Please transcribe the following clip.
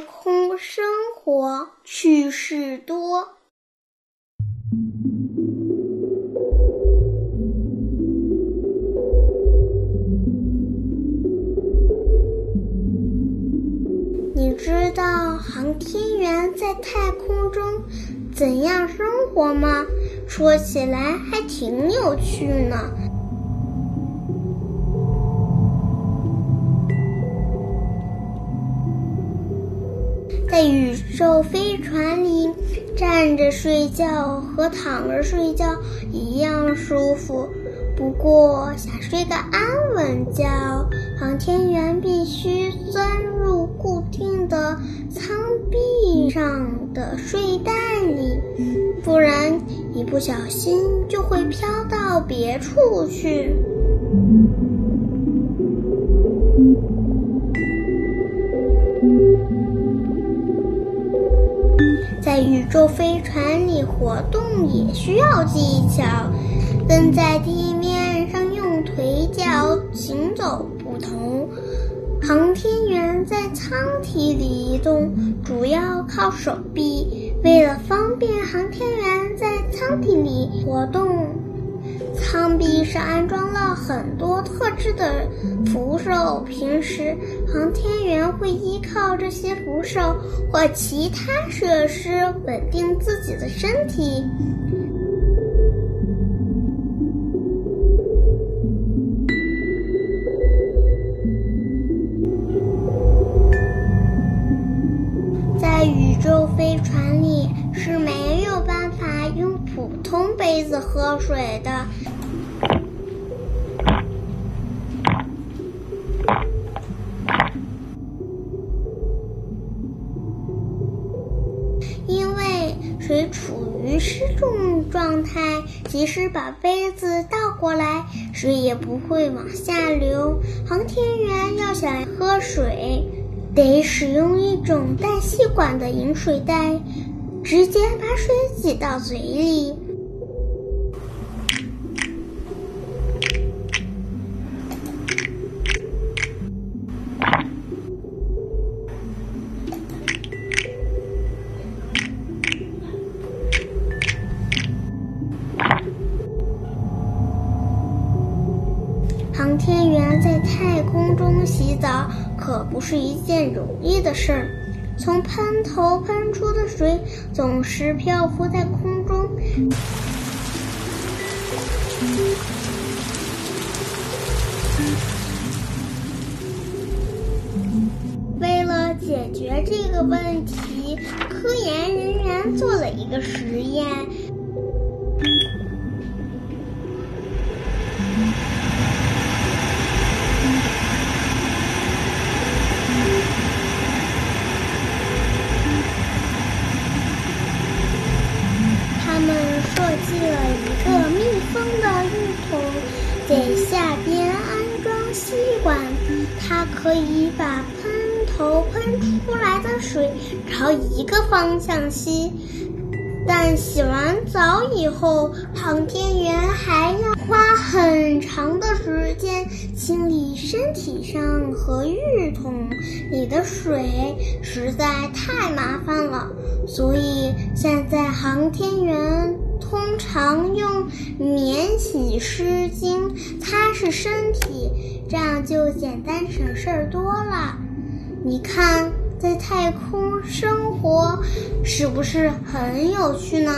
空生活趣事多。你知道航天员在太空中怎样生活吗？说起来还挺有趣呢。在宇宙飞船里，站着睡觉和躺着睡觉一样舒服。不过，想睡个安稳觉，航天员必须钻入固定的舱壁上的睡袋里，不然一不小心就会飘到别处去。在宇宙飞船里活动也需要技巧，跟在地面上用腿脚行走不同。航天员在舱体里移动主要靠手臂，为了方便航天员在舱体里活动。舱壁上安装了很多特制的扶手，平时航天员会依靠这些扶手或其他设施稳定自己的身体。在宇宙飞船里是没有办法用普通杯子喝水的。于失重状态，即使把杯子倒过来，水也不会往下流。航天员要想喝水，得使用一种带吸管的饮水袋，直接把水挤到嘴里。航天员在太空中洗澡可不是一件容易的事儿，从喷头喷出的水总是漂浮在空中。为了解决这个问题，科研人员做了一个实验。他们设计了一个密封的浴桶，在下边安装吸管，它可以把喷头喷出来的水朝一个方向吸。但洗完澡以后，航天员还要花很长的时间清理身体上和浴桶里的水，实在太麻烦了。所以现在航天员通常用免洗湿巾擦拭身体，这样就简单省事儿多了。你看。在太空生活是不是很有趣呢？